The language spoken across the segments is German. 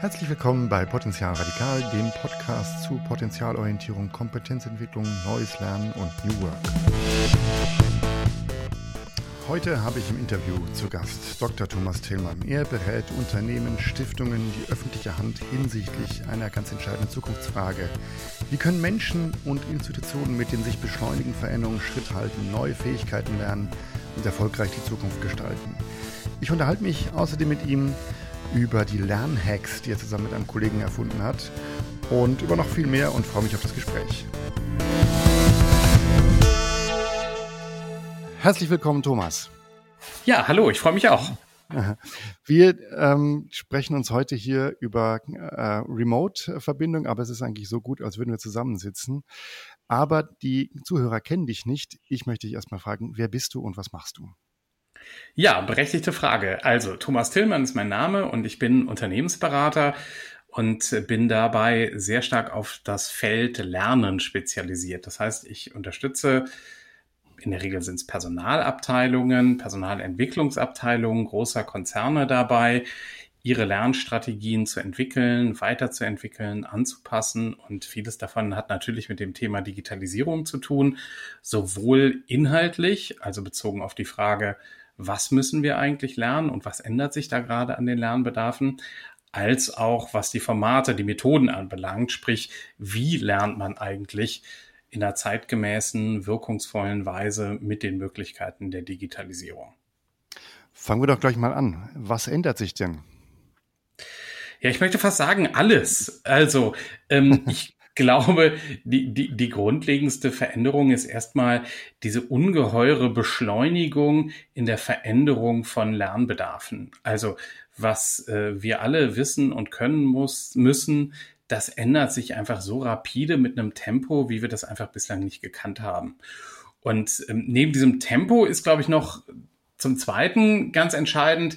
Herzlich willkommen bei Potenzial Radikal, dem Podcast zu Potenzialorientierung, Kompetenzentwicklung, Neues Lernen und New Work. Heute habe ich im Interview zu Gast Dr. Thomas Tillmann. Er berät Unternehmen, Stiftungen, die öffentliche Hand hinsichtlich einer ganz entscheidenden Zukunftsfrage. Wie können Menschen und Institutionen mit den sich beschleunigenden Veränderungen Schritt halten, neue Fähigkeiten lernen und erfolgreich die Zukunft gestalten? Ich unterhalte mich außerdem mit ihm über die Lernhacks, die er zusammen mit einem Kollegen erfunden hat und über noch viel mehr und freue mich auf das Gespräch. Herzlich willkommen, Thomas. Ja, hallo, ich freue mich auch. Wir ähm, sprechen uns heute hier über äh, Remote-Verbindung, aber es ist eigentlich so gut, als würden wir zusammensitzen. Aber die Zuhörer kennen dich nicht. Ich möchte dich erstmal fragen, wer bist du und was machst du? Ja, berechtigte Frage. Also, Thomas Tillmann ist mein Name und ich bin Unternehmensberater und bin dabei sehr stark auf das Feld Lernen spezialisiert. Das heißt, ich unterstütze in der Regel sind es Personalabteilungen, Personalentwicklungsabteilungen großer Konzerne dabei, ihre Lernstrategien zu entwickeln, weiterzuentwickeln, anzupassen. Und vieles davon hat natürlich mit dem Thema Digitalisierung zu tun, sowohl inhaltlich, also bezogen auf die Frage, was müssen wir eigentlich lernen und was ändert sich da gerade an den Lernbedarfen, als auch was die Formate, die Methoden anbelangt, sprich, wie lernt man eigentlich in einer zeitgemäßen, wirkungsvollen Weise mit den Möglichkeiten der Digitalisierung. Fangen wir doch gleich mal an. Was ändert sich denn? Ja, ich möchte fast sagen, alles. Also, ähm, ich glaube, die, die, die grundlegendste Veränderung ist erstmal diese ungeheure Beschleunigung in der Veränderung von Lernbedarfen. Also was äh, wir alle wissen und können muss, müssen, das ändert sich einfach so rapide mit einem Tempo, wie wir das einfach bislang nicht gekannt haben. Und ähm, neben diesem Tempo ist, glaube ich, noch zum Zweiten ganz entscheidend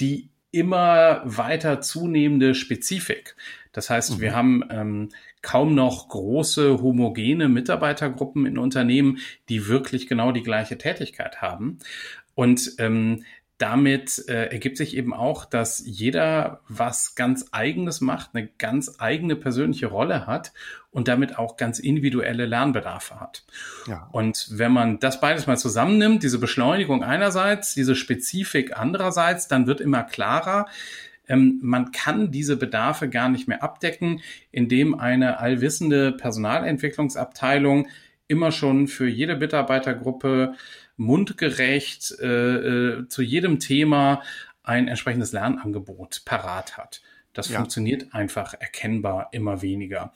die immer weiter zunehmende Spezifik. Das heißt, mhm. wir haben ähm, kaum noch große homogene Mitarbeitergruppen in Unternehmen, die wirklich genau die gleiche Tätigkeit haben. Und ähm, damit äh, ergibt sich eben auch, dass jeder was ganz eigenes macht, eine ganz eigene persönliche Rolle hat und damit auch ganz individuelle Lernbedarfe hat. Ja. Und wenn man das beides mal zusammennimmt, diese Beschleunigung einerseits, diese Spezifik andererseits, dann wird immer klarer, ähm, man kann diese Bedarfe gar nicht mehr abdecken, indem eine allwissende Personalentwicklungsabteilung immer schon für jede Mitarbeitergruppe mundgerecht äh, äh, zu jedem Thema ein entsprechendes Lernangebot parat hat. Das ja. funktioniert einfach erkennbar immer weniger.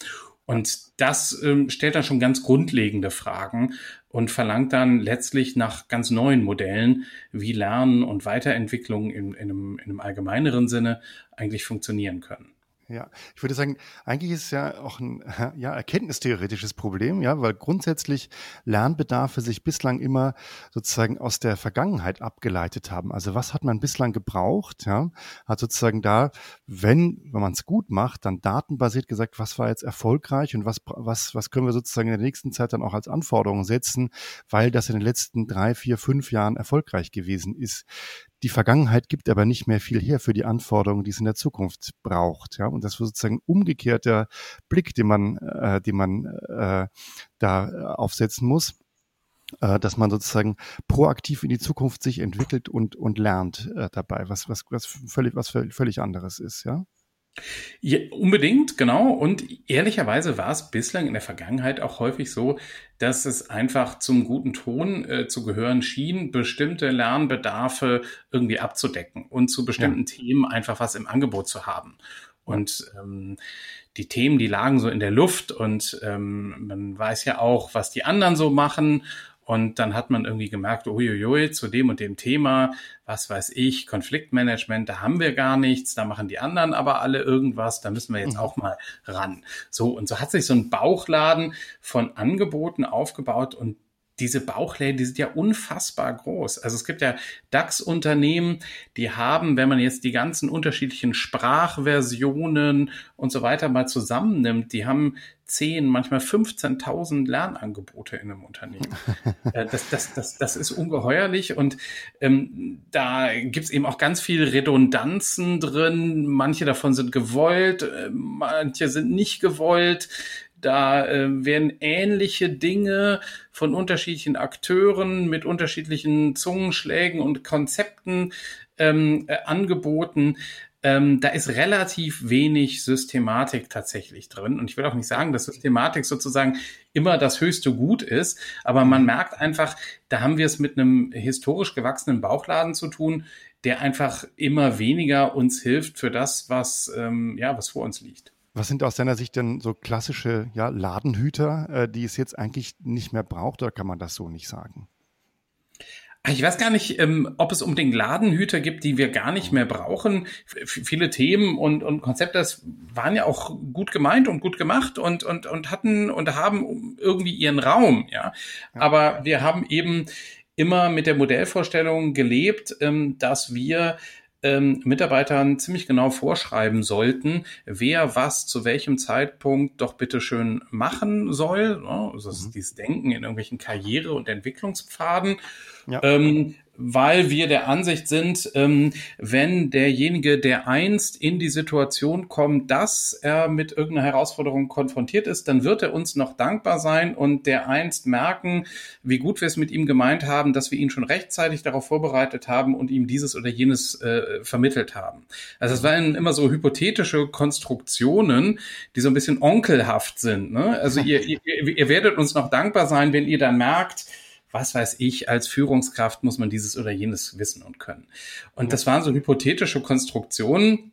Und das ähm, stellt dann schon ganz grundlegende Fragen und verlangt dann letztlich nach ganz neuen Modellen, wie Lernen und Weiterentwicklung in, in, einem, in einem allgemeineren Sinne eigentlich funktionieren können. Ja, ich würde sagen, eigentlich ist es ja auch ein ja, erkenntnistheoretisches Problem, ja, weil grundsätzlich Lernbedarfe sich bislang immer sozusagen aus der Vergangenheit abgeleitet haben. Also was hat man bislang gebraucht, ja, hat sozusagen da, wenn, wenn man es gut macht, dann datenbasiert gesagt, was war jetzt erfolgreich und was, was, was können wir sozusagen in der nächsten Zeit dann auch als Anforderungen setzen, weil das in den letzten drei, vier, fünf Jahren erfolgreich gewesen ist. Die Vergangenheit gibt aber nicht mehr viel her für die Anforderungen, die es in der Zukunft braucht. Ja, und das war sozusagen umgekehrter Blick, den man, äh, den man äh, da aufsetzen muss äh, dass man sozusagen proaktiv in die Zukunft sich entwickelt und, und lernt äh, dabei, was, was, was völlig, was völlig anderes ist, ja? Ja, unbedingt, genau. Und ehrlicherweise war es bislang in der Vergangenheit auch häufig so, dass es einfach zum guten Ton äh, zu gehören schien, bestimmte Lernbedarfe irgendwie abzudecken und zu bestimmten ja. Themen einfach was im Angebot zu haben. Und ähm, die Themen, die lagen so in der Luft und ähm, man weiß ja auch, was die anderen so machen und dann hat man irgendwie gemerkt, uiuiui, zu dem und dem Thema, was weiß ich, Konfliktmanagement, da haben wir gar nichts, da machen die anderen aber alle irgendwas, da müssen wir jetzt mhm. auch mal ran. So, und so hat sich so ein Bauchladen von Angeboten aufgebaut und diese Bauchläden, die sind ja unfassbar groß. Also es gibt ja DAX-Unternehmen, die haben, wenn man jetzt die ganzen unterschiedlichen Sprachversionen und so weiter mal zusammennimmt, die haben 10, manchmal 15.000 Lernangebote in einem Unternehmen. Äh, das, das, das, das ist ungeheuerlich und ähm, da gibt's eben auch ganz viele Redundanzen drin. Manche davon sind gewollt, äh, manche sind nicht gewollt. Da äh, werden ähnliche Dinge von unterschiedlichen Akteuren mit unterschiedlichen Zungenschlägen und Konzepten ähm, äh, angeboten. Ähm, da ist relativ wenig Systematik tatsächlich drin. Und ich will auch nicht sagen, dass Systematik sozusagen immer das höchste Gut ist, aber man merkt einfach, da haben wir es mit einem historisch gewachsenen Bauchladen zu tun, der einfach immer weniger uns hilft für das, was, ähm, ja, was vor uns liegt. Was sind aus deiner Sicht denn so klassische ja, Ladenhüter, äh, die es jetzt eigentlich nicht mehr braucht, oder kann man das so nicht sagen? Ich weiß gar nicht, ähm, ob es unbedingt Ladenhüter gibt, die wir gar nicht mehr brauchen. F viele Themen und, und Konzepte, das waren ja auch gut gemeint und gut gemacht und, und, und hatten und haben irgendwie ihren Raum, ja. Aber wir haben eben immer mit der Modellvorstellung gelebt, ähm, dass wir ähm, Mitarbeitern ziemlich genau vorschreiben sollten, wer was zu welchem Zeitpunkt doch bitte schön machen soll. Ne? Also das ist mhm. dieses Denken in irgendwelchen Karriere- und Entwicklungspfaden. Ja. Ähm, weil wir der Ansicht sind, ähm, wenn derjenige, der einst in die Situation kommt, dass er mit irgendeiner Herausforderung konfrontiert ist, dann wird er uns noch dankbar sein und der einst merken, wie gut wir es mit ihm gemeint haben, dass wir ihn schon rechtzeitig darauf vorbereitet haben und ihm dieses oder jenes äh, vermittelt haben. Also es waren immer so hypothetische Konstruktionen, die so ein bisschen onkelhaft sind. Ne? Also ihr, ihr, ihr werdet uns noch dankbar sein, wenn ihr dann merkt, was weiß ich, als Führungskraft muss man dieses oder jenes wissen und können. Und das waren so hypothetische Konstruktionen,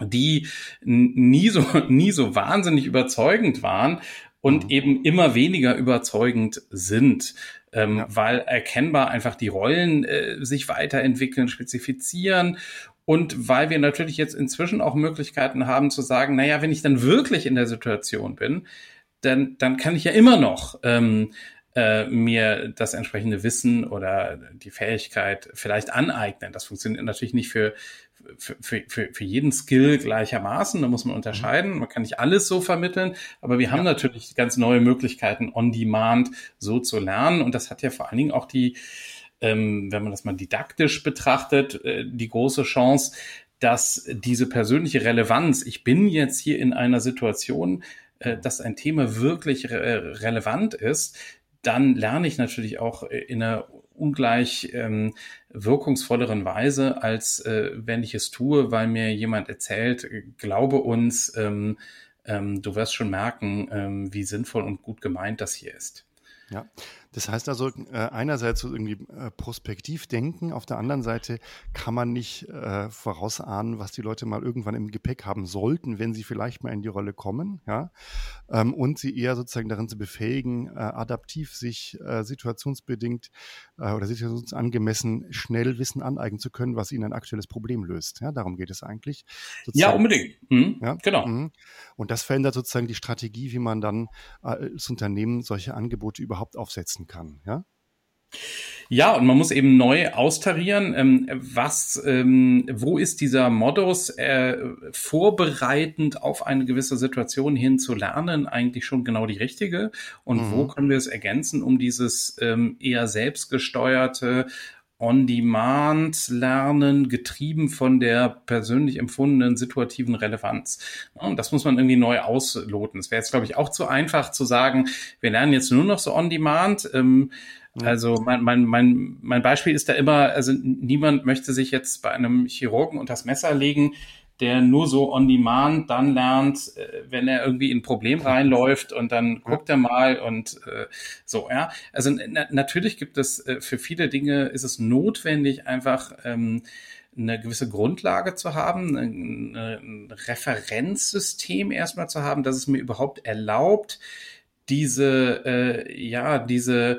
die nie so, nie so wahnsinnig überzeugend waren und mhm. eben immer weniger überzeugend sind. Ähm, ja. weil erkennbar einfach die Rollen äh, sich weiterentwickeln, spezifizieren und weil wir natürlich jetzt inzwischen auch Möglichkeiten haben zu sagen, naja, wenn ich dann wirklich in der Situation bin, dann, dann kann ich ja immer noch ähm, äh, mir das entsprechende Wissen oder die Fähigkeit vielleicht aneignen. Das funktioniert natürlich nicht für, für, für, für jeden Skill gleichermaßen. Da muss man unterscheiden. Man kann nicht alles so vermitteln, aber wir haben ja. natürlich ganz neue Möglichkeiten, on demand so zu lernen. Und das hat ja vor allen Dingen auch die, ähm, wenn man das mal didaktisch betrachtet, äh, die große Chance, dass diese persönliche Relevanz, ich bin jetzt hier in einer Situation, äh, dass ein Thema wirklich re relevant ist, dann lerne ich natürlich auch äh, in einer ungleich ähm, wirkungsvolleren Weise, als äh, wenn ich es tue, weil mir jemand erzählt, äh, glaube uns, ähm, ähm, du wirst schon merken, ähm, wie sinnvoll und gut gemeint das hier ist. Ja, das heißt also, äh, einerseits so irgendwie äh, prospektiv denken, auf der anderen Seite kann man nicht äh, vorausahnen, was die Leute mal irgendwann im Gepäck haben sollten, wenn sie vielleicht mal in die Rolle kommen, ja, ähm, und sie eher sozusagen darin zu befähigen, äh, adaptiv sich äh, situationsbedingt äh, oder situationsangemessen schnell Wissen aneignen zu können, was ihnen ein aktuelles Problem löst. Ja, darum geht es eigentlich. Sozusagen. Ja, unbedingt. Mhm. Ja, genau. Mhm. Und das verändert sozusagen die Strategie, wie man dann als Unternehmen solche Angebote überhaupt aufsetzt umsetzen kann, ja? Ja, und man muss eben neu austarieren, ähm, was, ähm, wo ist dieser Modus äh, vorbereitend auf eine gewisse Situation hin zu lernen eigentlich schon genau die richtige und mhm. wo können wir es ergänzen, um dieses ähm, eher selbstgesteuerte On-Demand-Lernen, getrieben von der persönlich empfundenen situativen Relevanz. Und das muss man irgendwie neu ausloten. Es wäre jetzt, glaube ich, auch zu einfach zu sagen, wir lernen jetzt nur noch so On-Demand. Ähm, also mein, mein, mein, mein Beispiel ist da immer, also niemand möchte sich jetzt bei einem Chirurgen unter das Messer legen, der nur so on demand dann lernt, äh, wenn er irgendwie in ein Problem reinläuft und dann guckt er mal und äh, so, ja. Also na natürlich gibt es äh, für viele Dinge ist es notwendig, einfach ähm, eine gewisse Grundlage zu haben, ein, ein Referenzsystem erstmal zu haben, dass es mir überhaupt erlaubt, diese, äh, ja, diese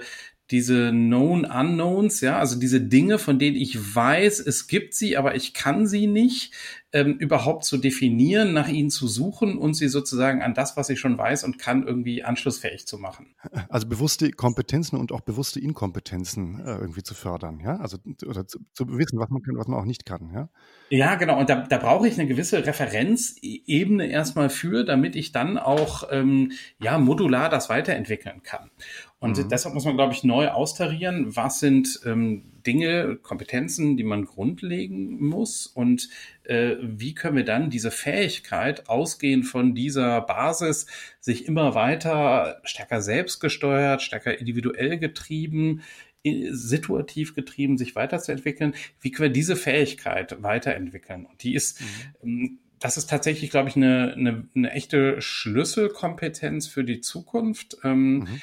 diese Known Unknowns, ja, also diese Dinge, von denen ich weiß, es gibt sie, aber ich kann sie nicht, ähm, überhaupt zu definieren, nach ihnen zu suchen und sie sozusagen an das, was ich schon weiß und kann, irgendwie anschlussfähig zu machen. Also bewusste Kompetenzen und auch bewusste Inkompetenzen äh, irgendwie zu fördern, ja, also oder zu, zu, wissen, was man kann, was man auch nicht kann, ja. Ja, genau. Und da, da brauche ich eine gewisse Referenzebene erstmal für, damit ich dann auch ähm, ja modular das weiterentwickeln kann. Und mhm. deshalb muss man, glaube ich, neu austarieren, was sind ähm, Dinge, Kompetenzen, die man grundlegen muss und äh, wie können wir dann diese Fähigkeit, ausgehend von dieser Basis, sich immer weiter stärker selbstgesteuert, stärker individuell getrieben, situativ getrieben, sich weiterzuentwickeln, wie können wir diese Fähigkeit weiterentwickeln? Und die ist, mhm. Ähm, das ist tatsächlich, glaube ich, eine, eine, eine echte Schlüsselkompetenz für die Zukunft. Ähm, mhm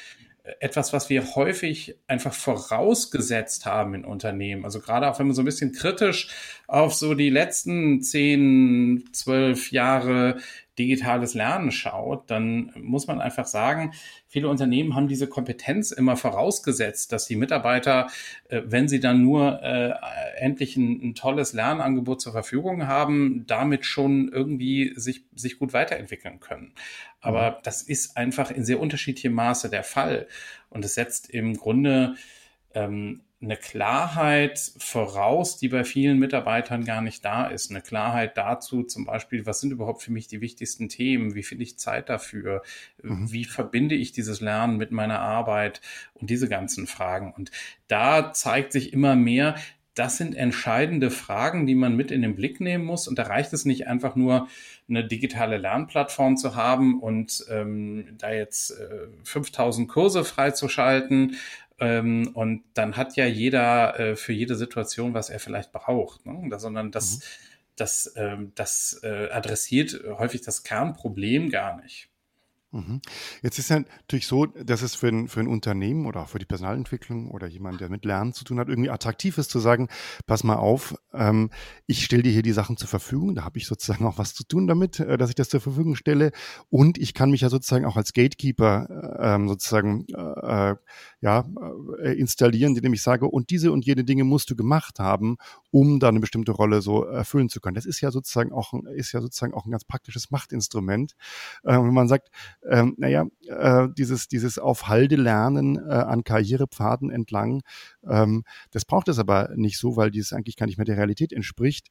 etwas, was wir häufig einfach vorausgesetzt haben in Unternehmen. Also gerade auch wenn man so ein bisschen kritisch auf so die letzten zehn, zwölf Jahre digitales Lernen schaut, dann muss man einfach sagen, viele Unternehmen haben diese Kompetenz immer vorausgesetzt, dass die Mitarbeiter, äh, wenn sie dann nur äh, endlich ein, ein, tolles Lernangebot zur Verfügung haben, damit schon irgendwie sich, sich gut weiterentwickeln können. Aber mhm. das ist einfach in sehr unterschiedlichem Maße der Fall. Und es setzt im Grunde ähm, eine Klarheit voraus, die bei vielen Mitarbeitern gar nicht da ist. Eine Klarheit dazu, zum Beispiel, was sind überhaupt für mich die wichtigsten Themen? Wie finde ich Zeit dafür? Mhm. Wie verbinde ich dieses Lernen mit meiner Arbeit und diese ganzen Fragen? Und da zeigt sich immer mehr, das sind entscheidende Fragen, die man mit in den Blick nehmen muss. Und da reicht es nicht einfach nur, eine digitale Lernplattform zu haben und ähm, da jetzt äh, 5000 Kurse freizuschalten ähm, und dann hat ja jeder äh, für jede Situation, was er vielleicht braucht, ne? sondern das, mhm. das, ähm, das äh, adressiert häufig das Kernproblem gar nicht. Mhm. Jetzt ist ja natürlich so, dass es für ein, für ein Unternehmen oder auch für die Personalentwicklung oder jemand, der mit Lernen zu tun hat, irgendwie attraktiv ist zu sagen, pass mal auf, ähm, ich stelle dir hier die Sachen zur Verfügung, da habe ich sozusagen auch was zu tun damit, äh, dass ich das zur Verfügung stelle und ich kann mich ja sozusagen auch als Gatekeeper äh, ähm, sozusagen äh, ja, äh, installieren, indem ich sage, und diese und jene Dinge musst du gemacht haben, um da eine bestimmte Rolle so erfüllen zu können. Das ist ja sozusagen auch, ist ja sozusagen auch ein ganz praktisches Machtinstrument. Äh, wenn man sagt, ähm, naja, äh, dieses, dieses auf Halde lernen äh, an Karrierepfaden entlang, ähm, das braucht es aber nicht so, weil dieses eigentlich gar nicht mehr der Realität entspricht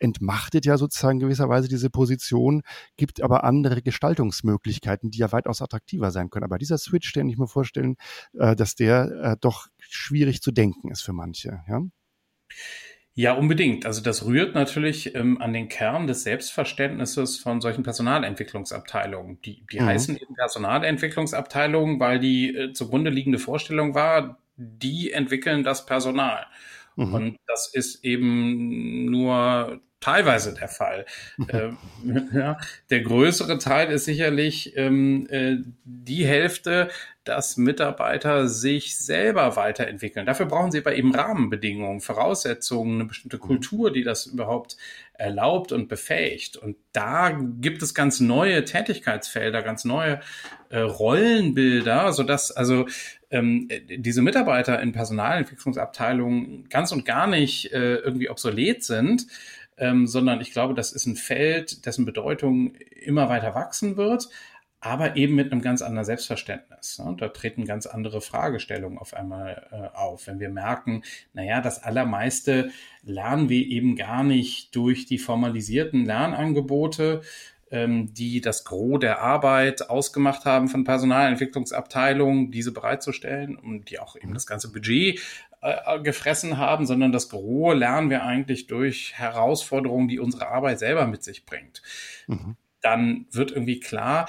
entmachtet ja sozusagen gewisserweise diese Position, gibt aber andere Gestaltungsmöglichkeiten, die ja weitaus attraktiver sein können. Aber dieser Switch, den ich mir vorstellen, äh, dass der äh, doch schwierig zu denken ist für manche. Ja? Ja, unbedingt. Also das rührt natürlich ähm, an den Kern des Selbstverständnisses von solchen Personalentwicklungsabteilungen. Die, die mhm. heißen eben Personalentwicklungsabteilungen, weil die äh, zugrunde liegende Vorstellung war, die entwickeln das Personal. Mhm. Und das ist eben nur teilweise der Fall. äh, ja, der größere Teil ist sicherlich ähm, äh, die Hälfte, dass Mitarbeiter sich selber weiterentwickeln. Dafür brauchen sie aber eben Rahmenbedingungen, Voraussetzungen, eine bestimmte mhm. Kultur, die das überhaupt erlaubt und befähigt. Und da gibt es ganz neue Tätigkeitsfelder, ganz neue äh, Rollenbilder, sodass also ähm, diese Mitarbeiter in Personalentwicklungsabteilungen ganz und gar nicht äh, irgendwie obsolet sind, ähm, sondern ich glaube, das ist ein Feld, dessen Bedeutung immer weiter wachsen wird, aber eben mit einem ganz anderen Selbstverständnis. Ne? Da treten ganz andere Fragestellungen auf einmal äh, auf. Wenn wir merken, naja, das Allermeiste lernen wir eben gar nicht durch die formalisierten Lernangebote, ähm, die das Gros der Arbeit ausgemacht haben von Personalentwicklungsabteilungen, diese bereitzustellen und die auch eben das ganze Budget äh, gefressen haben, sondern das Gros lernen wir eigentlich durch Herausforderungen, die unsere Arbeit selber mit sich bringt. Mhm. Dann wird irgendwie klar,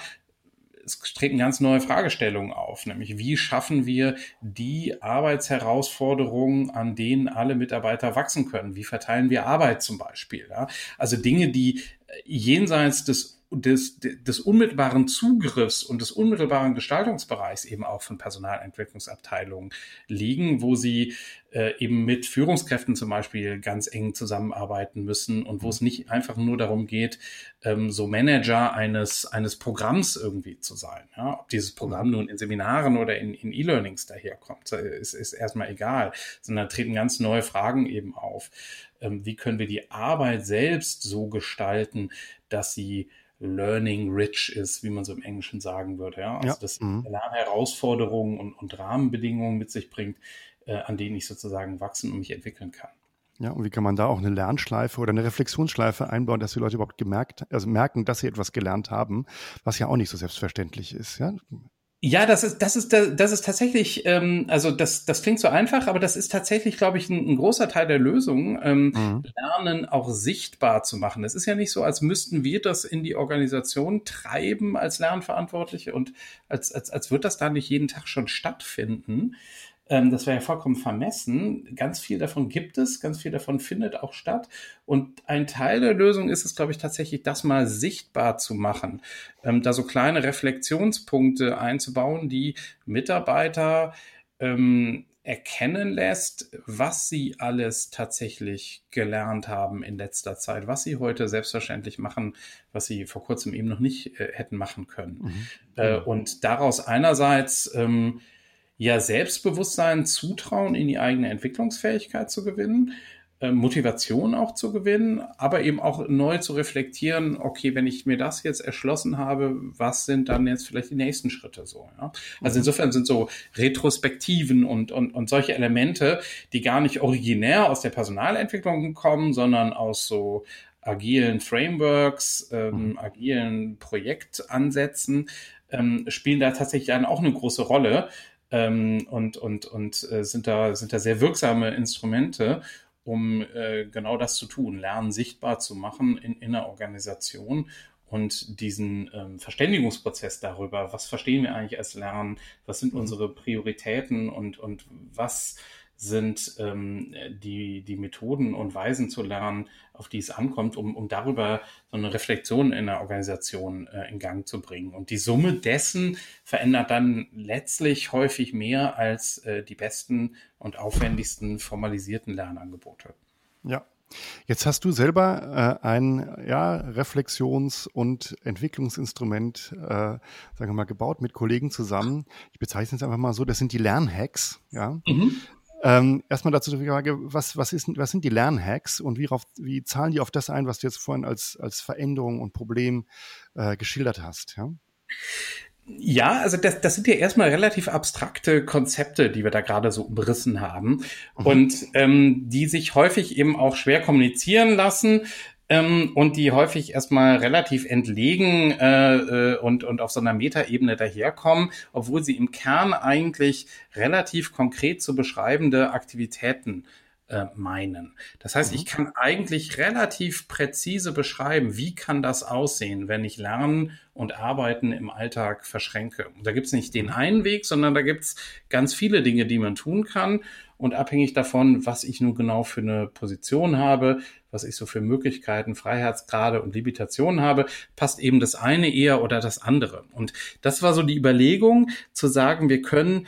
es treten ganz neue Fragestellungen auf, nämlich wie schaffen wir die Arbeitsherausforderungen, an denen alle Mitarbeiter wachsen können? Wie verteilen wir Arbeit zum Beispiel? Ja? Also Dinge, die jenseits des des, des unmittelbaren Zugriffs und des unmittelbaren Gestaltungsbereichs eben auch von Personalentwicklungsabteilungen liegen, wo sie äh, eben mit Führungskräften zum Beispiel ganz eng zusammenarbeiten müssen und wo es nicht einfach nur darum geht, ähm, so Manager eines, eines Programms irgendwie zu sein. Ja? Ob dieses Programm nun in Seminaren oder in, in E-Learnings daherkommt, ist, ist erstmal egal, sondern treten ganz neue Fragen eben auf. Ähm, wie können wir die Arbeit selbst so gestalten, dass sie learning rich ist, wie man so im Englischen sagen würde. Ja? Also ja. dass mhm. Lernherausforderungen und, und Rahmenbedingungen mit sich bringt, äh, an denen ich sozusagen wachsen und mich entwickeln kann. Ja, und wie kann man da auch eine Lernschleife oder eine Reflexionsschleife einbauen, dass die Leute überhaupt gemerkt, also merken, dass sie etwas gelernt haben, was ja auch nicht so selbstverständlich ist. Ja? Ja, das ist, das ist, das ist tatsächlich, ähm, also das, das klingt so einfach, aber das ist tatsächlich, glaube ich, ein, ein, großer Teil der Lösung, ähm, mhm. Lernen auch sichtbar zu machen. Es ist ja nicht so, als müssten wir das in die Organisation treiben als Lernverantwortliche und als, als, als wird das da nicht jeden Tag schon stattfinden. Ähm, das wäre ja vollkommen vermessen. Ganz viel davon gibt es, ganz viel davon findet auch statt. Und ein Teil der Lösung ist es, glaube ich, tatsächlich, das mal sichtbar zu machen, ähm, da so kleine Reflexionspunkte einzubauen, die Mitarbeiter ähm, erkennen lässt, was sie alles tatsächlich gelernt haben in letzter Zeit, was sie heute selbstverständlich machen, was sie vor kurzem eben noch nicht äh, hätten machen können. Mhm. Äh, und daraus einerseits ähm, ja Selbstbewusstsein, Zutrauen in die eigene Entwicklungsfähigkeit zu gewinnen, äh, Motivation auch zu gewinnen, aber eben auch neu zu reflektieren, okay, wenn ich mir das jetzt erschlossen habe, was sind dann jetzt vielleicht die nächsten Schritte so? Ja? Also mhm. insofern sind so Retrospektiven und, und, und solche Elemente, die gar nicht originär aus der Personalentwicklung kommen, sondern aus so agilen Frameworks, ähm, mhm. agilen Projektansätzen, ähm, spielen da tatsächlich dann auch eine große Rolle ähm, und, und, und äh, sind, da, sind da sehr wirksame Instrumente, um äh, genau das zu tun, Lernen sichtbar zu machen in, in einer Organisation und diesen ähm, Verständigungsprozess darüber, was verstehen wir eigentlich als Lernen, was sind mhm. unsere Prioritäten? Und, und was sind ähm, die, die Methoden und Weisen zu lernen, auf die es ankommt, um, um darüber so eine Reflexion in der Organisation äh, in Gang zu bringen. Und die Summe dessen verändert dann letztlich häufig mehr als äh, die besten und aufwendigsten formalisierten Lernangebote. Ja, Jetzt hast du selber äh, ein ja, Reflexions- und Entwicklungsinstrument, äh, sagen wir mal, gebaut mit Kollegen zusammen. Ich bezeichne es einfach mal so, das sind die Lernhacks. Ja? Mhm. Ähm, erstmal dazu die Frage, was, was, ist, was sind die Lernhacks und wie, rauf, wie zahlen die auf das ein, was du jetzt vorhin als, als Veränderung und Problem äh, geschildert hast? Ja? Ja, also das, das sind ja erstmal relativ abstrakte Konzepte, die wir da gerade so umrissen haben mhm. und ähm, die sich häufig eben auch schwer kommunizieren lassen ähm, und die häufig erstmal relativ entlegen äh, äh, und, und auf so einer Metaebene daherkommen, obwohl sie im Kern eigentlich relativ konkret zu beschreibende Aktivitäten äh, meinen. Das heißt, mhm. ich kann eigentlich relativ präzise beschreiben, wie kann das aussehen, wenn ich Lernen und Arbeiten im Alltag verschränke. Und da gibt es nicht den mhm. einen Weg, sondern da gibt es ganz viele Dinge, die man tun kann. Und abhängig davon, was ich nun genau für eine Position habe, was ich so für Möglichkeiten, Freiheitsgrade und Limitationen habe, passt eben das eine eher oder das andere. Und das war so die Überlegung, zu sagen, wir können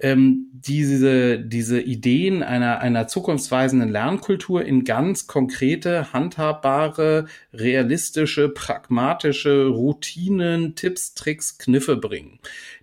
ähm, diese, diese Ideen einer, einer zukunftsweisenden Lernkultur in ganz konkrete, handhabbare, realistische, pragmatische Routinen, Tipps, Tricks, Kniffe bringen,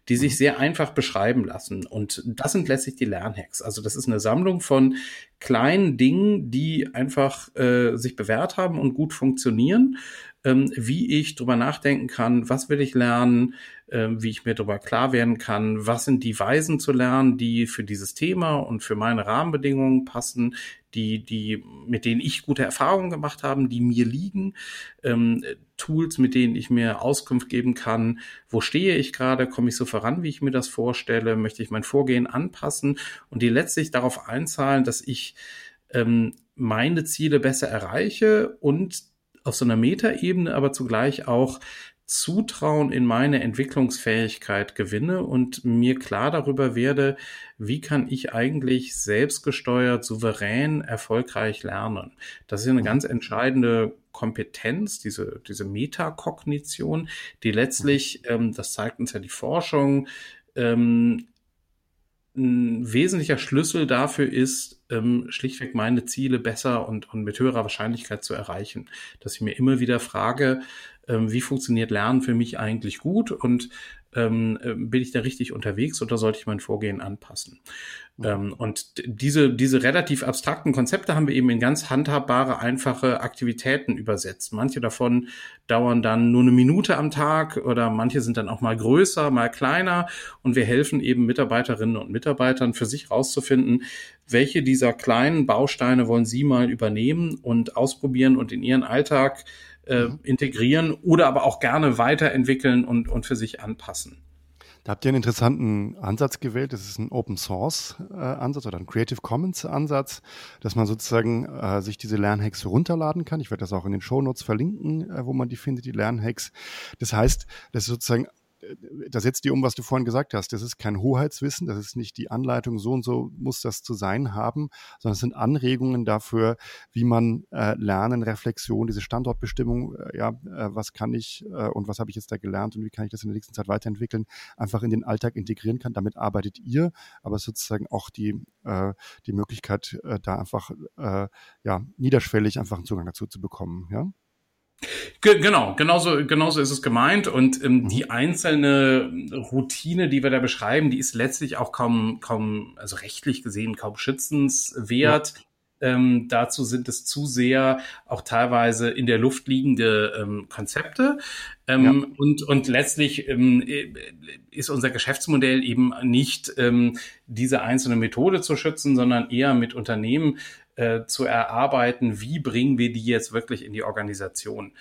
die sich sehr einfach beschreiben lassen. Und das sind letztlich die Lernhacks. Also das ist eine Sammlung von kleinen Dingen, die einfach äh, sich bewährt haben und gut funktionieren, ähm, wie ich drüber nachdenken kann, was will ich lernen, äh, wie ich mir darüber klar werden kann, was sind die Weisen zu lernen, die für dieses Thema und für meine Rahmenbedingungen passen, die, die, mit denen ich gute Erfahrungen gemacht habe, die mir liegen, ähm, Tools, mit denen ich mir Auskunft geben kann, wo stehe ich gerade, komme ich so voran, wie ich mir das vorstelle, möchte ich mein Vorgehen anpassen und die letztlich darauf einzahlen, dass ich ähm, meine Ziele besser erreiche und auf so einer Metaebene aber zugleich auch Zutrauen in meine Entwicklungsfähigkeit gewinne und mir klar darüber werde, wie kann ich eigentlich selbstgesteuert, souverän, erfolgreich lernen. Das ist eine ganz entscheidende Kompetenz, diese, diese Metakognition, die letztlich, ähm, das zeigt uns ja die Forschung, ähm, ein wesentlicher Schlüssel dafür ist, ähm, schlichtweg meine Ziele besser und, und mit höherer Wahrscheinlichkeit zu erreichen. Dass ich mir immer wieder frage, ähm, wie funktioniert Lernen für mich eigentlich gut und ähm, äh, bin ich da richtig unterwegs oder sollte ich mein Vorgehen anpassen? Mhm. Ähm, und diese, diese relativ abstrakten Konzepte haben wir eben in ganz handhabbare, einfache Aktivitäten übersetzt. Manche davon dauern dann nur eine Minute am Tag oder manche sind dann auch mal größer, mal kleiner und wir helfen eben Mitarbeiterinnen und Mitarbeitern für sich rauszufinden, welche dieser kleinen Bausteine wollen sie mal übernehmen und ausprobieren und in ihren Alltag äh, mhm. integrieren oder aber auch gerne weiterentwickeln und, und für sich anpassen. Da habt ihr einen interessanten Ansatz gewählt. Das ist ein Open Source äh, Ansatz oder ein Creative Commons Ansatz, dass man sozusagen äh, sich diese Lernhacks runterladen kann. Ich werde das auch in den Show Notes verlinken, äh, wo man die findet, die Lernhacks. Das heißt, das ist sozusagen da setzt dir um, was du vorhin gesagt hast. Das ist kein Hoheitswissen, das ist nicht die Anleitung, so und so muss das zu sein haben, sondern es sind Anregungen dafür, wie man äh, Lernen, Reflexion, diese Standortbestimmung, äh, ja, äh, was kann ich äh, und was habe ich jetzt da gelernt und wie kann ich das in der nächsten Zeit weiterentwickeln, einfach in den Alltag integrieren kann. Damit arbeitet ihr, aber sozusagen auch die, äh, die Möglichkeit, äh, da einfach ja, niederschwellig einfach einen Zugang dazu zu bekommen. Ja? Genau, genauso, genauso ist es gemeint. Und ähm, mhm. die einzelne Routine, die wir da beschreiben, die ist letztlich auch kaum, kaum, also rechtlich gesehen kaum schützenswert. Ja. Ähm, dazu sind es zu sehr auch teilweise in der Luft liegende ähm, Konzepte. Ähm, ja. und, und letztlich ähm, ist unser Geschäftsmodell eben nicht ähm, diese einzelne Methode zu schützen, sondern eher mit Unternehmen äh, zu erarbeiten, wie bringen wir die jetzt wirklich in die Organisation.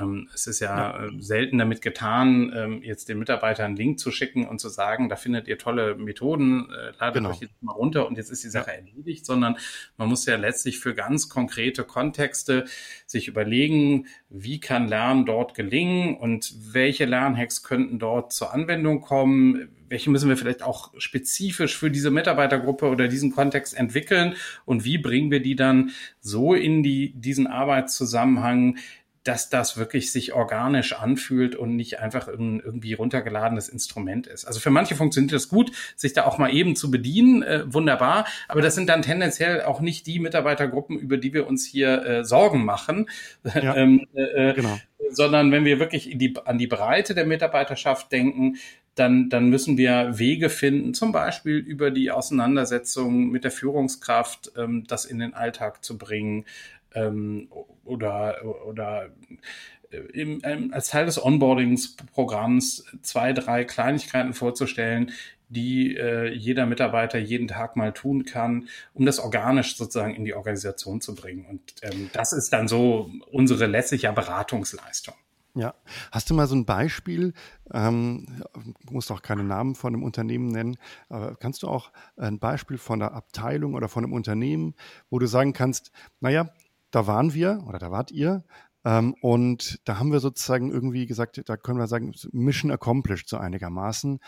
Ähm, es ist ja, ja. Äh, selten damit getan, ähm, jetzt den Mitarbeitern einen Link zu schicken und zu sagen, da findet ihr tolle Methoden, äh, ladet genau. euch jetzt mal runter und jetzt ist die Sache ja. erledigt, sondern man muss ja letztlich für ganz konkrete Kontexte sich überlegen, wie kann Lernen dort gelingen und welche Lernhacks könnten dort zur Anwendung kommen, welche müssen wir vielleicht auch spezifisch für diese Mitarbeitergruppe oder diesen Kontext entwickeln und wie bringen wir die dann so in die, diesen Arbeitszusammenhang, dass das wirklich sich organisch anfühlt und nicht einfach ein irgendwie runtergeladenes Instrument ist. Also für manche funktioniert das gut, sich da auch mal eben zu bedienen, äh, wunderbar. Aber das sind dann tendenziell auch nicht die Mitarbeitergruppen, über die wir uns hier äh, Sorgen machen, ja, ähm, äh, äh, genau. sondern wenn wir wirklich die, an die Breite der Mitarbeiterschaft denken, dann, dann müssen wir Wege finden, zum Beispiel über die Auseinandersetzung mit der Führungskraft, ähm, das in den Alltag zu bringen ähm, oder, oder äh, im, ähm, als Teil des Onboardingsprogramms zwei, drei Kleinigkeiten vorzustellen, die äh, jeder Mitarbeiter jeden Tag mal tun kann, um das organisch sozusagen in die Organisation zu bringen. Und ähm, das ist dann so unsere letztliche Beratungsleistung. Ja, hast du mal so ein Beispiel, ähm, musst auch keine Namen von einem Unternehmen nennen, aber kannst du auch ein Beispiel von einer Abteilung oder von einem Unternehmen, wo du sagen kannst, naja, da waren wir oder da wart ihr. Ähm, und da haben wir sozusagen irgendwie gesagt, da können wir sagen, Mission accomplished so einigermaßen.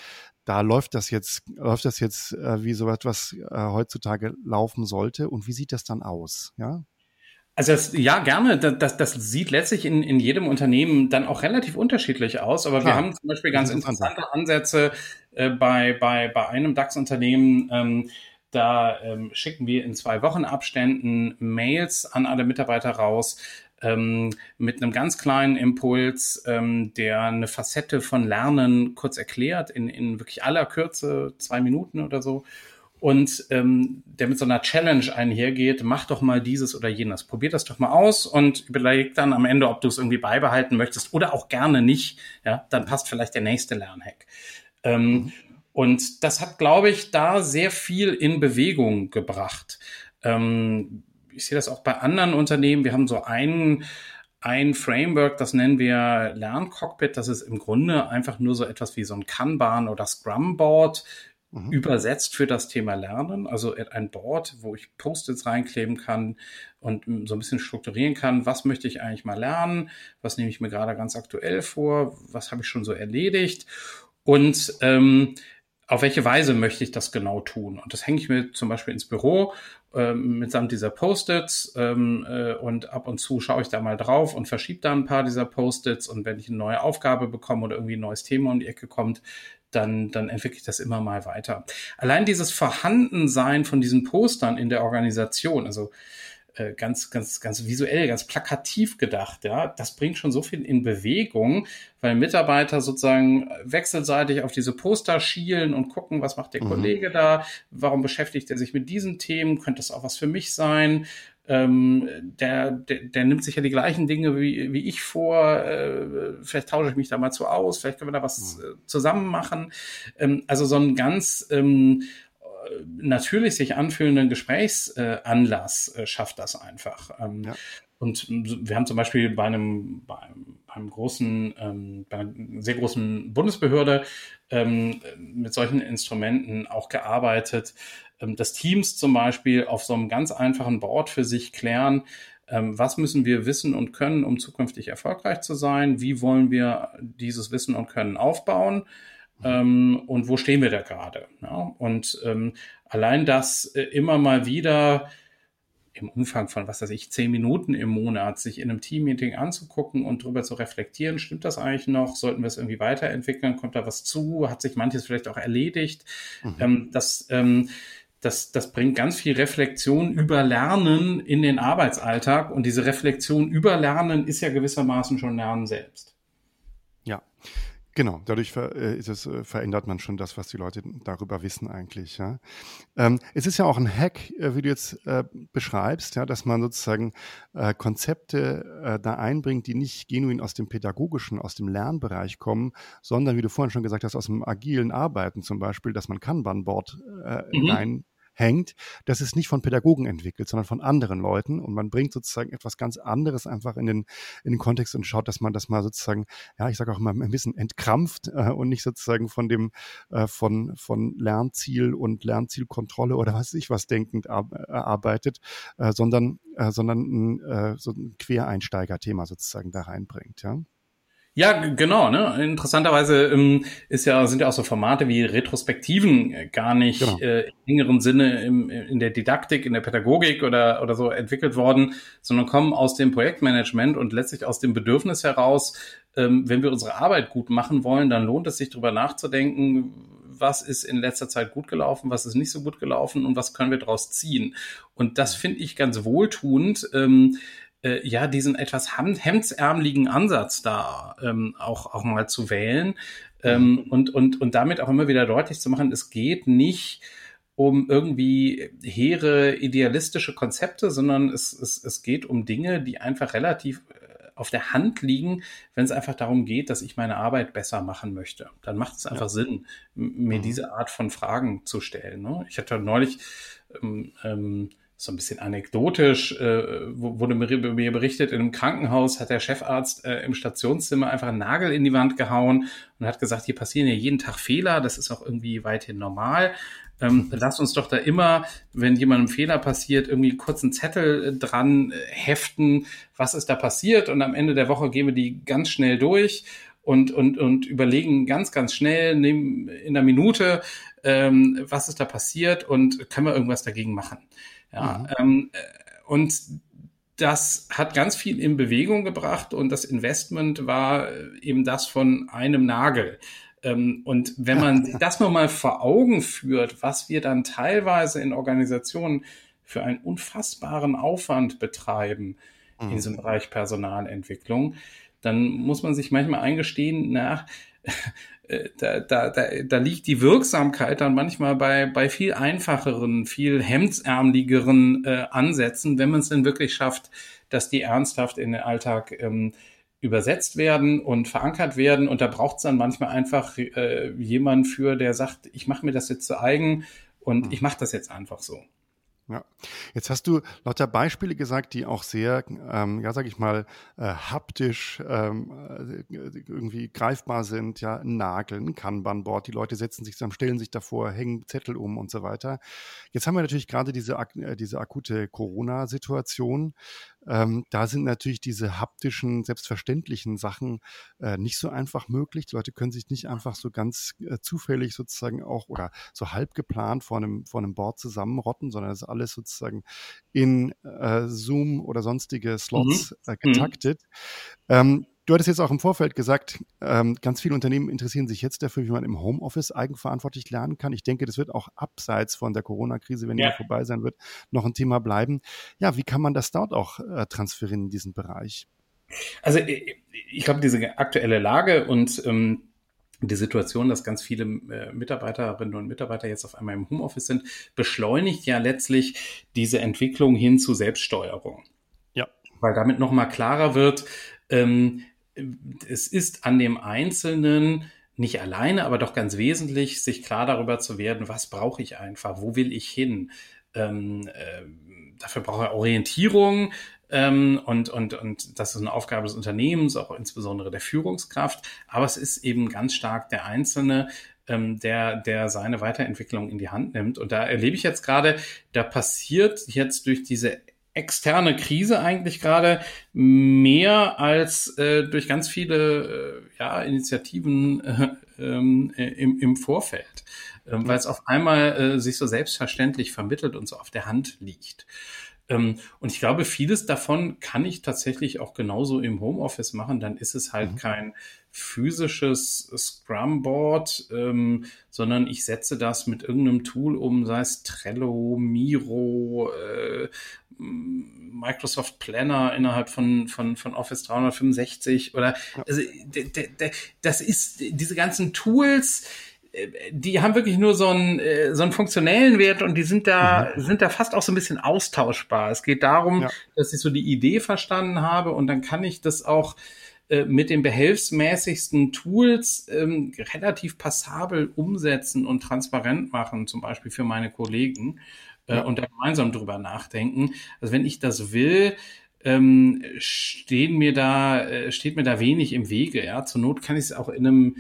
Da läuft das jetzt, läuft das jetzt äh, wie so etwas äh, heutzutage laufen sollte. Und wie sieht das dann aus? Ja. Also das, ja, gerne. Das, das, sieht letztlich in, in jedem Unternehmen dann auch relativ unterschiedlich aus. Aber Klar. wir haben zum Beispiel ganz interessante Ansätze äh, bei, bei, bei einem DAX-Unternehmen. Ähm, da ähm, schicken wir in zwei Wochen Abständen Mails an alle Mitarbeiter raus ähm, mit einem ganz kleinen Impuls, ähm, der eine Facette von Lernen kurz erklärt, in, in wirklich aller Kürze, zwei Minuten oder so. Und ähm, der mit so einer Challenge einhergeht, mach doch mal dieses oder jenes. Probier das doch mal aus und überleg dann am Ende, ob du es irgendwie beibehalten möchtest oder auch gerne nicht. Ja, dann passt vielleicht der nächste Lernhack. Ähm, mhm. Und das hat, glaube ich, da sehr viel in Bewegung gebracht. Ähm, ich sehe das auch bei anderen Unternehmen. Wir haben so ein, ein Framework, das nennen wir Lerncockpit. Das ist im Grunde einfach nur so etwas wie so ein Kanban oder Scrum Board mhm. übersetzt für das Thema Lernen. Also ein Board, wo ich Post-its reinkleben kann und so ein bisschen strukturieren kann. Was möchte ich eigentlich mal lernen? Was nehme ich mir gerade ganz aktuell vor? Was habe ich schon so erledigt? Und ähm, auf welche Weise möchte ich das genau tun? Und das hänge ich mir zum Beispiel ins Büro ähm, mitsamt dieser Post-its ähm, äh, und ab und zu schaue ich da mal drauf und verschiebe da ein paar dieser Post-its und wenn ich eine neue Aufgabe bekomme oder irgendwie ein neues Thema um die Ecke kommt, dann, dann entwickle ich das immer mal weiter. Allein dieses Vorhandensein von diesen Postern in der Organisation, also ganz, ganz, ganz visuell, ganz plakativ gedacht, ja, das bringt schon so viel in Bewegung, weil Mitarbeiter sozusagen wechselseitig auf diese Poster schielen und gucken, was macht der mhm. Kollege da, warum beschäftigt er sich mit diesen Themen, könnte das auch was für mich sein, ähm, der, der, der nimmt sich ja die gleichen Dinge wie, wie ich vor. Äh, vielleicht tausche ich mich da mal zu aus, vielleicht können wir da was mhm. äh, zusammen machen. Ähm, also so ein ganz ähm, natürlich sich anfühlenden Gesprächsanlass äh, schafft das einfach. Ähm, ja. Und wir haben zum Beispiel bei einem, bei einem, bei einem großen, ähm, bei einer sehr großen Bundesbehörde ähm, mit solchen Instrumenten auch gearbeitet, ähm, dass Teams zum Beispiel auf so einem ganz einfachen Board für sich klären, ähm, was müssen wir wissen und können, um zukünftig erfolgreich zu sein? Wie wollen wir dieses Wissen und Können aufbauen? Ähm, und wo stehen wir da gerade. Ja? Und ähm, allein das äh, immer mal wieder im Umfang von, was weiß ich, zehn Minuten im Monat sich in einem Team-Meeting anzugucken und darüber zu reflektieren, stimmt das eigentlich noch? Sollten wir es irgendwie weiterentwickeln? Kommt da was zu? Hat sich manches vielleicht auch erledigt? Mhm. Ähm, das, ähm, das, das bringt ganz viel Reflexion über Lernen in den Arbeitsalltag und diese Reflexion über Lernen ist ja gewissermaßen schon Lernen selbst. Genau, dadurch äh, ist es, äh, verändert man schon das, was die Leute darüber wissen eigentlich. Ja. Ähm, es ist ja auch ein Hack, äh, wie du jetzt beschreibst, ja, dass man sozusagen Konzepte da einbringt, die nicht genuin aus dem pädagogischen, aus dem Lernbereich kommen, sondern, wie du vorhin schon gesagt hast, aus dem agilen Arbeiten zum Beispiel, dass man Kanban-Board mhm. rein hängt, das ist nicht von Pädagogen entwickelt, sondern von anderen Leuten und man bringt sozusagen etwas ganz anderes einfach in den, in den Kontext und schaut, dass man das mal sozusagen, ja, ich sage auch mal ein bisschen entkrampft äh, und nicht sozusagen von dem, äh, von, von Lernziel und Lernzielkontrolle oder was ich was denkend arbeitet, äh, sondern, äh, sondern äh, so ein Quereinsteiger-Thema sozusagen da reinbringt, ja. Ja, genau. Ne? Interessanterweise ähm, ist ja, sind ja auch so Formate wie Retrospektiven äh, gar nicht genau. äh, im engeren Sinne im, in der Didaktik, in der Pädagogik oder, oder so entwickelt worden, sondern kommen aus dem Projektmanagement und letztlich aus dem Bedürfnis heraus, ähm, wenn wir unsere Arbeit gut machen wollen, dann lohnt es sich darüber nachzudenken, was ist in letzter Zeit gut gelaufen, was ist nicht so gut gelaufen und was können wir daraus ziehen. Und das finde ich ganz wohltuend. Ähm, äh, ja diesen etwas hemdsärmeligen Ansatz da ähm, auch, auch mal zu wählen ähm, mhm. und, und, und damit auch immer wieder deutlich zu machen, es geht nicht um irgendwie hehre idealistische Konzepte, sondern es, es, es geht um Dinge, die einfach relativ äh, auf der Hand liegen, wenn es einfach darum geht, dass ich meine Arbeit besser machen möchte. Dann macht es einfach ja. Sinn, mir mhm. diese Art von Fragen zu stellen. Ne? Ich hatte neulich ähm, ähm, so ein bisschen anekdotisch, äh, wurde mir berichtet, in einem Krankenhaus hat der Chefarzt äh, im Stationszimmer einfach einen Nagel in die Wand gehauen und hat gesagt, hier passieren ja jeden Tag Fehler, das ist auch irgendwie weithin normal. Ähm, lasst uns doch da immer, wenn jemandem Fehler passiert, irgendwie kurz einen Zettel äh, dran äh, heften, was ist da passiert und am Ende der Woche gehen wir die ganz schnell durch und, und, und überlegen ganz, ganz schnell in einer Minute, ähm, was ist da passiert und können wir irgendwas dagegen machen. Ja, mhm. ähm, äh, und das hat ganz viel in Bewegung gebracht und das Investment war äh, eben das von einem Nagel. Ähm, und wenn man das nochmal vor Augen führt, was wir dann teilweise in Organisationen für einen unfassbaren Aufwand betreiben mhm. in diesem Bereich Personalentwicklung, dann muss man sich manchmal eingestehen, na, äh, da, da, da, da liegt die Wirksamkeit dann manchmal bei, bei viel einfacheren, viel hemdsärmeligeren äh, Ansätzen, wenn man es denn wirklich schafft, dass die ernsthaft in den Alltag ähm, übersetzt werden und verankert werden. Und da braucht es dann manchmal einfach äh, jemand für, der sagt, ich mache mir das jetzt zu eigen und hm. ich mache das jetzt einfach so. Ja, jetzt hast du lauter Beispiele gesagt, die auch sehr, ähm, ja, sag ich mal, äh, haptisch ähm, äh, irgendwie greifbar sind. Ja, ein Nagel, ein Kanban-Board. Die Leute setzen sich zusammen, stellen sich davor, hängen Zettel um und so weiter. Jetzt haben wir natürlich gerade diese, äh, diese akute Corona-Situation. Ähm, da sind natürlich diese haptischen, selbstverständlichen Sachen äh, nicht so einfach möglich. Die Leute können sich nicht einfach so ganz äh, zufällig sozusagen auch oder so halb geplant vor einem, vor einem Board zusammenrotten, sondern das ist alles sozusagen in äh, Zoom oder sonstige Slots mhm. äh, getaktet. Mhm. Ähm, Du hattest jetzt auch im Vorfeld gesagt, ähm, ganz viele Unternehmen interessieren sich jetzt dafür, wie man im Homeoffice eigenverantwortlich lernen kann. Ich denke, das wird auch abseits von der Corona-Krise, wenn ja. die vorbei sein wird, noch ein Thema bleiben. Ja, wie kann man das dort auch äh, transferieren in diesen Bereich? Also äh, ich glaube, diese aktuelle Lage und ähm, die Situation, dass ganz viele äh, Mitarbeiterinnen und Mitarbeiter jetzt auf einmal im Homeoffice sind, beschleunigt ja letztlich diese Entwicklung hin zu Selbststeuerung. Ja. Weil damit nochmal klarer wird, ähm, es ist an dem Einzelnen nicht alleine, aber doch ganz wesentlich, sich klar darüber zu werden, was brauche ich einfach, wo will ich hin. Ähm, äh, dafür brauche ich Orientierung ähm, und, und, und das ist eine Aufgabe des Unternehmens, auch insbesondere der Führungskraft. Aber es ist eben ganz stark der Einzelne, ähm, der, der seine Weiterentwicklung in die Hand nimmt. Und da erlebe ich jetzt gerade, da passiert jetzt durch diese externe Krise eigentlich gerade mehr als äh, durch ganz viele äh, ja, Initiativen äh, ähm, äh, im, im Vorfeld, äh, weil es auf einmal äh, sich so selbstverständlich vermittelt und so auf der Hand liegt. Ähm, und ich glaube, vieles davon kann ich tatsächlich auch genauso im Homeoffice machen. Dann ist es halt mhm. kein physisches Scrum-Board, ähm, sondern ich setze das mit irgendeinem Tool um, sei es Trello, Miro, äh, Microsoft Planner innerhalb von, von, von Office 365 oder also, das ist diese ganzen Tools, äh, die haben wirklich nur so einen, äh, so einen funktionellen Wert und die sind da, mhm. sind da fast auch so ein bisschen austauschbar. Es geht darum, ja. dass ich so die Idee verstanden habe und dann kann ich das auch äh, mit den behelfsmäßigsten Tools ähm, relativ passabel umsetzen und transparent machen, zum Beispiel für meine Kollegen äh, und da gemeinsam drüber nachdenken. Also wenn ich das will, ähm, stehen mir da, äh, steht mir da wenig im Wege. Ja, zur Not kann ich es auch in einem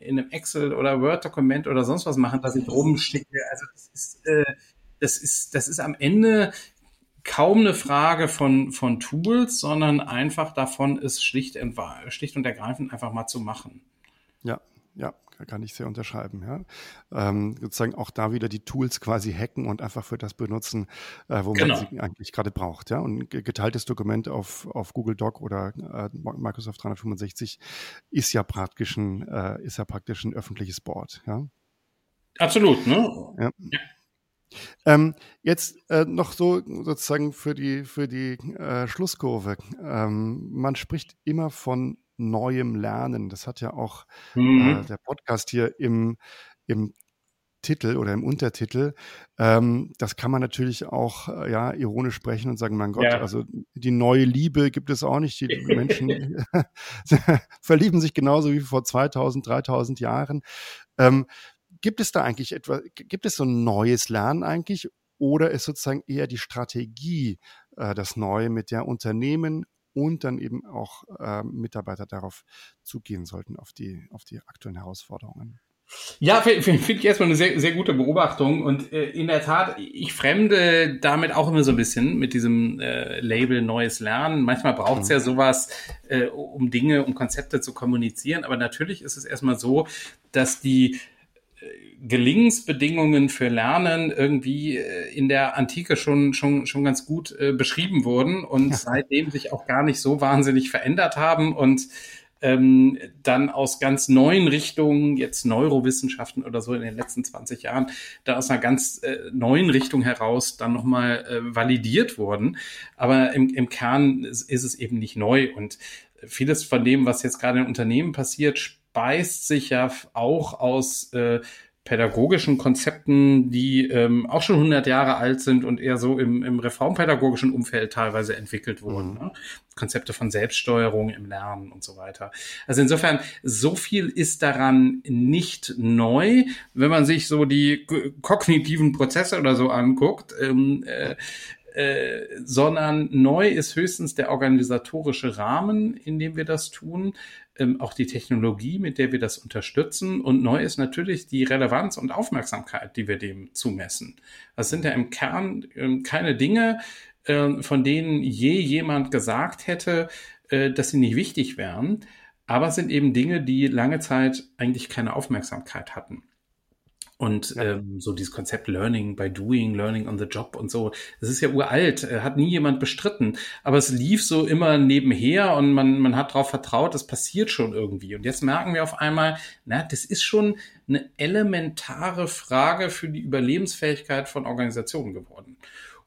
in einem Excel oder Word-Dokument oder sonst was machen, dass ich rumschicke. Also das ist, äh, das ist, das ist am Ende kaum eine Frage von, von Tools, sondern einfach davon, es schlicht, schlicht und ergreifend einfach mal zu machen. Ja, ja, kann ich sehr unterschreiben. Ja. Ähm, sozusagen auch da wieder die Tools quasi hacken und einfach für das benutzen, äh, wo genau. man sie eigentlich gerade braucht. Ja. Und geteiltes Dokument auf, auf Google Doc oder äh, Microsoft 365 ist ja praktisch ein, äh, ist ja praktisch ein öffentliches Board. Ja. Absolut, ne? Ja. ja. Ähm, jetzt äh, noch so sozusagen für die, für die äh, Schlusskurve. Ähm, man spricht immer von neuem Lernen. Das hat ja auch mhm. äh, der Podcast hier im, im Titel oder im Untertitel. Ähm, das kann man natürlich auch äh, ja ironisch sprechen und sagen, mein Gott, ja. also die neue Liebe gibt es auch nicht. Die Menschen verlieben sich genauso wie vor 2000, 3000 Jahren. Ähm, gibt es da eigentlich etwas, gibt es so ein neues Lernen eigentlich oder ist sozusagen eher die Strategie äh, das Neue, mit der Unternehmen und dann eben auch äh, Mitarbeiter darauf zugehen sollten, auf die, auf die aktuellen Herausforderungen. Ja, finde find ich erstmal eine sehr, sehr gute Beobachtung und äh, in der Tat, ich fremde damit auch immer so ein bisschen mit diesem äh, Label Neues Lernen. Manchmal braucht es mhm. ja sowas, äh, um Dinge, um Konzepte zu kommunizieren, aber natürlich ist es erstmal so, dass die Gelingensbedingungen für Lernen irgendwie äh, in der Antike schon, schon, schon ganz gut äh, beschrieben wurden und ja. seitdem sich auch gar nicht so wahnsinnig verändert haben und ähm, dann aus ganz neuen Richtungen, jetzt Neurowissenschaften oder so in den letzten 20 Jahren, da aus einer ganz äh, neuen Richtung heraus dann nochmal äh, validiert wurden. Aber im, im Kern ist, ist es eben nicht neu und vieles von dem, was jetzt gerade in Unternehmen passiert, speist sich ja auch aus äh, pädagogischen Konzepten, die ähm, auch schon 100 Jahre alt sind und eher so im, im reformpädagogischen Umfeld teilweise entwickelt wurden. Mhm. Ne? Konzepte von Selbststeuerung im Lernen und so weiter. Also insofern, so viel ist daran nicht neu, wenn man sich so die kognitiven Prozesse oder so anguckt. Ähm, äh, äh, sondern neu ist höchstens der organisatorische Rahmen, in dem wir das tun ähm, auch die Technologie, mit der wir das unterstützen. Und neu ist natürlich die Relevanz und Aufmerksamkeit, die wir dem zumessen. Das sind ja im Kern ähm, keine Dinge, äh, von denen je jemand gesagt hätte, äh, dass sie nicht wichtig wären. Aber es sind eben Dinge, die lange Zeit eigentlich keine Aufmerksamkeit hatten. Und ja. ähm, so dieses Konzept Learning by Doing, Learning on the Job und so, das ist ja uralt, äh, hat nie jemand bestritten. Aber es lief so immer nebenher und man, man hat darauf vertraut, das passiert schon irgendwie. Und jetzt merken wir auf einmal, na, das ist schon eine elementare Frage für die Überlebensfähigkeit von Organisationen geworden.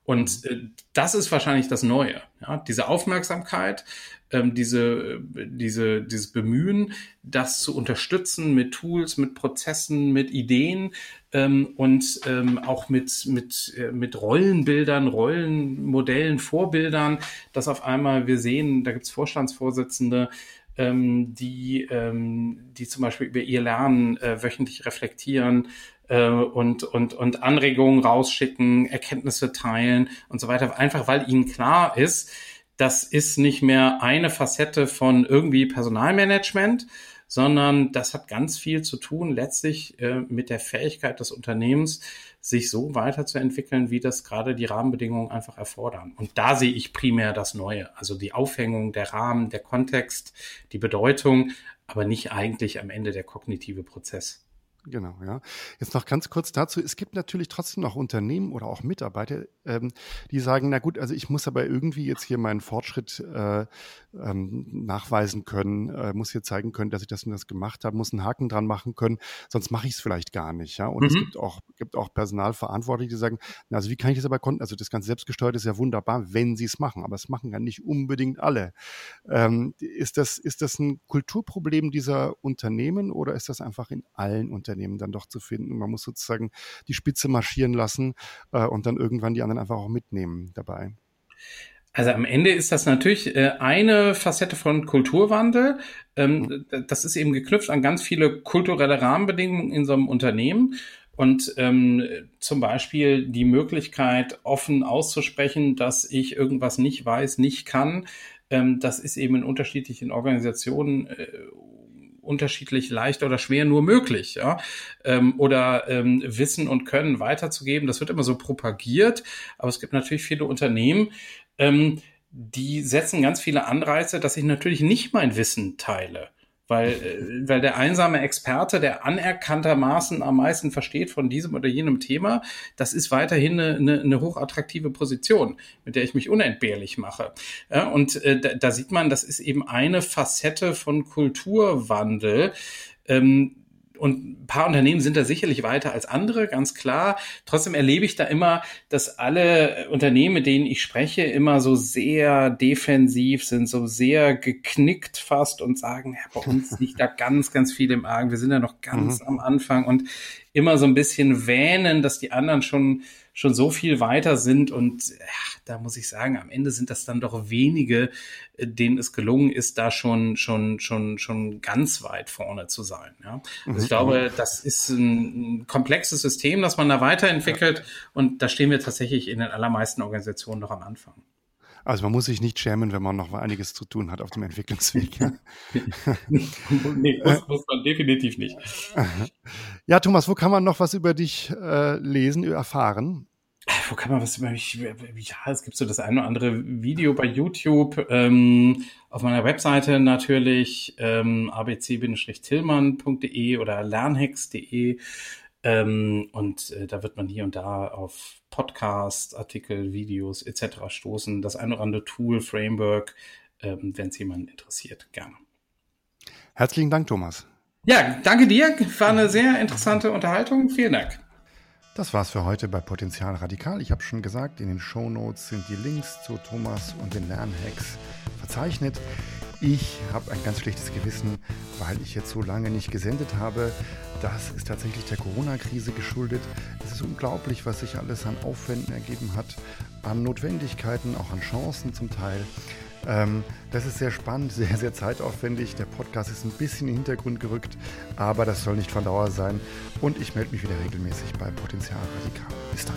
Und äh, das ist wahrscheinlich das Neue. Ja? Diese Aufmerksamkeit, ähm, diese, diese, dieses Bemühen, das zu unterstützen mit Tools, mit Prozessen, mit Ideen ähm, und ähm, auch mit, mit, äh, mit Rollenbildern, Rollenmodellen, Vorbildern, dass auf einmal wir sehen, da gibt's Vorstandsvorsitzende, ähm, die, ähm, die zum Beispiel über ihr Lernen äh, wöchentlich reflektieren, äh, und, und, und Anregungen rausschicken, Erkenntnisse teilen und so weiter, einfach weil ihnen klar ist, das ist nicht mehr eine Facette von irgendwie Personalmanagement, sondern das hat ganz viel zu tun letztlich äh, mit der Fähigkeit des Unternehmens, sich so weiterzuentwickeln, wie das gerade die Rahmenbedingungen einfach erfordern. Und da sehe ich primär das Neue, also die Aufhängung, der Rahmen, der Kontext, die Bedeutung, aber nicht eigentlich am Ende der kognitive Prozess. Genau, ja. Jetzt noch ganz kurz dazu. Es gibt natürlich trotzdem noch Unternehmen oder auch Mitarbeiter, ähm, die sagen, na gut, also ich muss aber irgendwie jetzt hier meinen Fortschritt äh, ähm, nachweisen können, äh, muss hier zeigen können, dass ich das und das gemacht habe, muss einen Haken dran machen können, sonst mache ich es vielleicht gar nicht. Ja? Und mhm. es gibt auch, gibt auch Personalverantwortliche, die sagen, na, also wie kann ich das aber konnten? Also das ganze selbstgesteuerte ist ja wunderbar, wenn sie es machen, aber es machen ja nicht unbedingt alle. Ähm, ist, das, ist das ein Kulturproblem dieser Unternehmen oder ist das einfach in allen Unternehmen dann doch zu finden? Man muss sozusagen die Spitze marschieren lassen äh, und dann irgendwann die anderen einfach auch mitnehmen dabei. Also am Ende ist das natürlich äh, eine Facette von Kulturwandel. Ähm, mhm. Das ist eben geknüpft an ganz viele kulturelle Rahmenbedingungen in so einem Unternehmen. Und ähm, zum Beispiel die Möglichkeit, offen auszusprechen, dass ich irgendwas nicht weiß, nicht kann. Ähm, das ist eben in unterschiedlichen Organisationen äh, unterschiedlich leicht oder schwer nur möglich, ja, ähm, oder ähm, Wissen und Können weiterzugeben. Das wird immer so propagiert, aber es gibt natürlich viele Unternehmen, ähm, die setzen ganz viele Anreize, dass ich natürlich nicht mein Wissen teile. Weil, äh, weil der einsame Experte, der anerkanntermaßen am meisten versteht von diesem oder jenem Thema, das ist weiterhin eine, eine, eine hochattraktive Position, mit der ich mich unentbehrlich mache. Ja, und äh, da, da sieht man, das ist eben eine Facette von Kulturwandel. Ähm, und ein paar Unternehmen sind da sicherlich weiter als andere, ganz klar. Trotzdem erlebe ich da immer, dass alle Unternehmen, mit denen ich spreche, immer so sehr defensiv sind, so sehr geknickt fast und sagen, ja, bei uns liegt da ganz, ganz viel im Argen. Wir sind ja noch ganz mhm. am Anfang und immer so ein bisschen wähnen, dass die anderen schon schon so viel weiter sind und ach, da muss ich sagen, am Ende sind das dann doch wenige, äh, denen es gelungen ist, da schon schon schon schon ganz weit vorne zu sein. Ja? Also ich mhm. glaube, das ist ein, komplexes System, das man da weiterentwickelt und da stehen wir tatsächlich in den allermeisten Organisationen noch am Anfang. Also man muss sich nicht schämen, wenn man noch einiges zu tun hat auf dem Entwicklungsweg. nee, muss, muss, man definitiv nicht. Ja, Thomas, wo kann man noch was über dich äh, lesen, erfahren? Wo kann man was über mich? Ja, es gibt so das eine oder andere Video bei YouTube, ähm, auf meiner Webseite natürlich ähm, abc-tillmann.de oder lernhex.de. Ähm, und äh, da wird man hier und da auf Podcasts, Artikel, Videos etc. stoßen. Das ein oder andere Tool, Framework, ähm, wenn es jemanden interessiert, gerne. Herzlichen Dank, Thomas. Ja, danke dir. War eine sehr interessante Unterhaltung. Vielen Dank. Das war's für heute bei Potenzial Radikal. Ich habe schon gesagt, in den Show Notes sind die Links zu Thomas und den Lernhacks verzeichnet. Ich habe ein ganz schlechtes Gewissen, weil ich jetzt so lange nicht gesendet habe. Das ist tatsächlich der Corona-Krise geschuldet. Es ist unglaublich, was sich alles an Aufwänden ergeben hat, an Notwendigkeiten, auch an Chancen zum Teil. Ähm, das ist sehr spannend, sehr, sehr zeitaufwendig. Der Podcast ist ein bisschen in den Hintergrund gerückt, aber das soll nicht von Dauer sein. Und ich melde mich wieder regelmäßig bei Potenzial Radikal. Bis dann.